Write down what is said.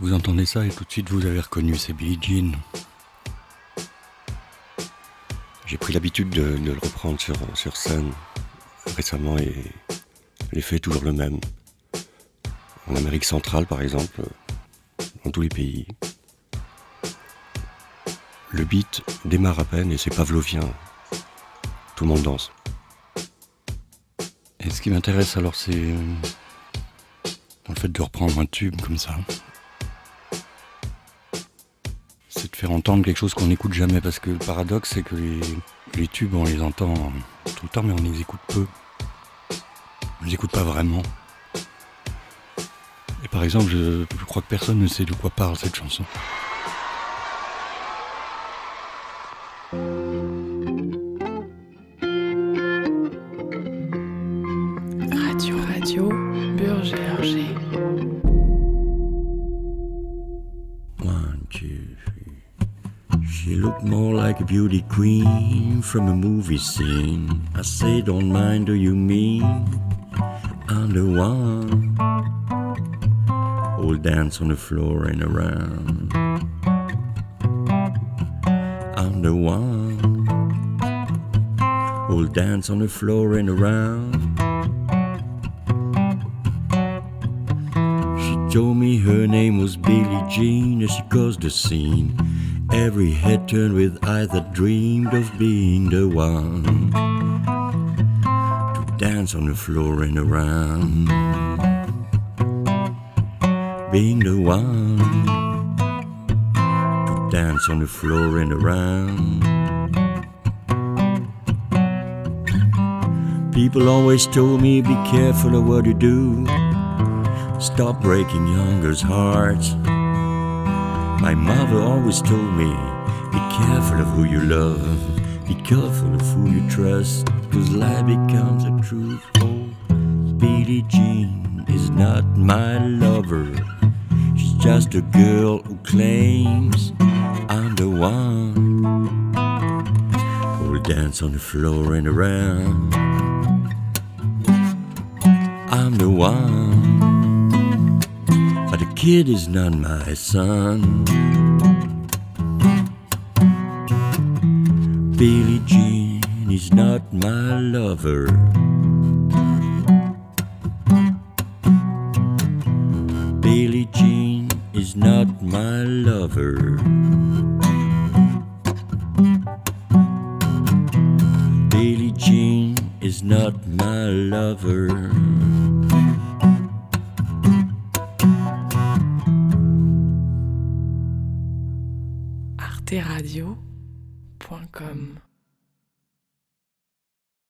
Vous entendez ça et tout de suite vous avez reconnu, c'est Billie Jean. J'ai pris l'habitude de, le reprendre sur, sur scène récemment et l'effet est toujours le même. En Amérique centrale par exemple, dans tous les pays. Le beat démarre à peine et c'est pavlovien. Tout le monde danse. Et ce qui m'intéresse alors c'est dans le fait de reprendre un tube comme ça. C'est de faire entendre quelque chose qu'on n'écoute jamais parce que le paradoxe c'est que les, tubes on les entend tout le temps mais on les écoute peu. On les écoute pas vraiment. Et par exemple, je crois que personne ne sait de quoi parle cette chanson. Like a beauty queen from a movie scene. I say, don't mind, do you mean? I'm the one. All dance on the floor and around. I'm the one. All dance on the floor and around. Told me her name was Billie Jean as she caused the scene. Every head turned with eyes that dreamed of being the one to dance on the floor and around. Being the one to dance on the floor and around. People always told me be careful of what you do. Stop breaking youngers' hearts. My mother always told me, be careful of who you love, be careful of who you trust, cause life becomes a truth. Oh, Billie Jean is not my lover, she's just a girl who claims I'm the one who'll dance on the floor and around. I'm the one kid is not my son. Billie Jean is not my lover. Billie Jean is not my lover. Billie Jean is not my lover. www.teradio.com.